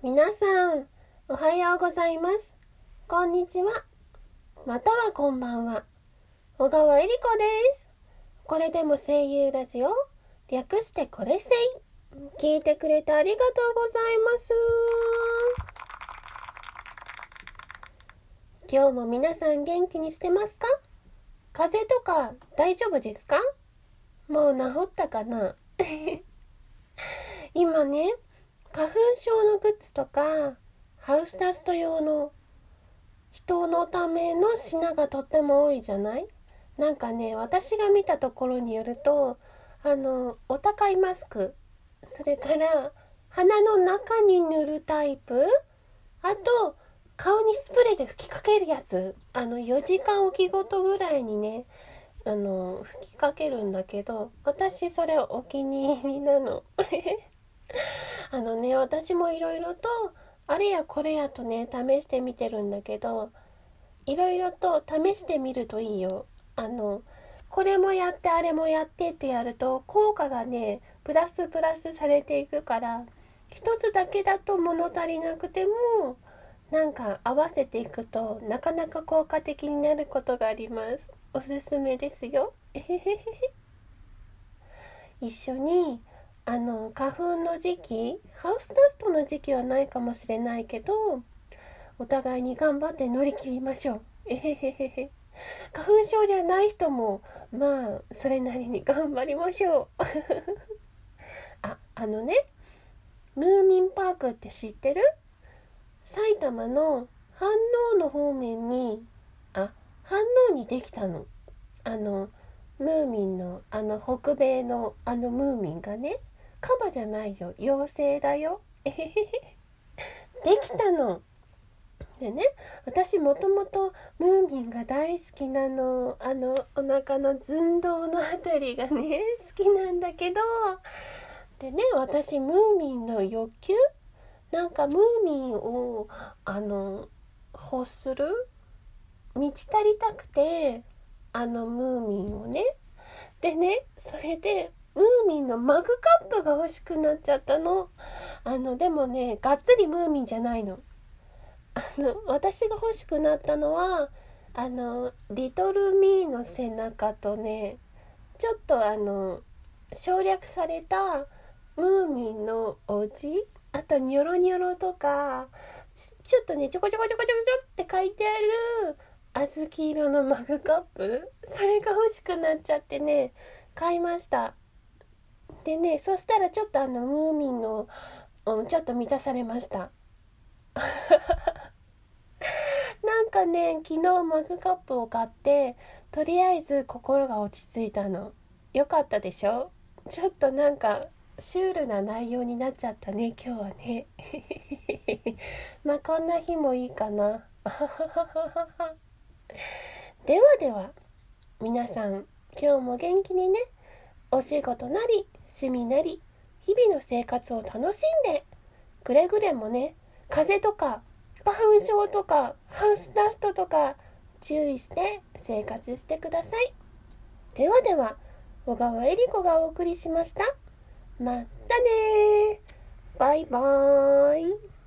皆さん、おはようございます。こんにちは。またはこんばんは。小川えりこです。これでも声優ラジオ、略してこれせい。聞いてくれてありがとうございます。今日も皆さん元気にしてますか？風邪とか大丈夫ですか？もう治ったかな？今ね、花粉症のグッズとか、ハウスダスト用の人のための品がとっても多いじゃない？なんかね、私が見たところによると、あの、お高いマスク、それから鼻の中に塗るタイプ、あと、顔にスプレーで吹きかけるやつ、あの、4時間おきごとぐらいにね、あの、吹きかけるんだけど、私それお気に入りなの。あのね、私もいろいろと、あれやこれやとね、試してみてるんだけど、いろいろと試してみるといいよ。あの、これもやってあれもやってってやると、効果がね、プラスプラスされていくから、一つだけだと物足りなくても、なんか合わせていくとなかなか効果的になることがあります。おすすめですよ。一緒にあの花粉の時期ハウスダストの時期はないかもしれないけどお互いに頑張って乗り切りましょう。えへへへへ。花粉症じゃない人もまあそれなりに頑張りましょう。ああのねムーミンパークって知ってる？埼玉の飯能の方面にあ飯能にできたの。あのムーミンのあの北米のあのムーミンがねカバじゃないよ。妖精だよ。できたの。でね私もともとムーミンが大好きなの。あのお腹の寸胴のあたりがね 好きなんだけど。でね私ムーミンの欲求？なんかムーミンをあの欲する？満ち足りたくてあのムーミンをね。でねそれでムーミンのマグカップが欲しくなっちゃったの。あのでもねがっつりムーミンじゃないの。あの私が欲しくなったのはあのリトルミーの背中とねちょっとあの省略されたムーミンのお家あとニョロニョロとかちょっとねちょこちょこちょこちょこちょって書いてある小豆色のマグカップそれが欲しくなっちゃってね買いました。でねそしたらちょっとあのムーミンの、うん、ちょっと満たされました。なんかね昨日マグカップを買ってとりあえず心が落ち着いたの。よかったでしょ？ちょっとなんかシュールな内容になっちゃったね今日はね。まあこんな日もいいかな。ではでは皆さん今日も元気にね。お仕事なり趣味なり日々の生活を楽しんでくれぐれもね風邪とか花粉症とかハウスダストとか注意して生活してください。ではでは小川恵理子がお送りしました。またねバイバーイ。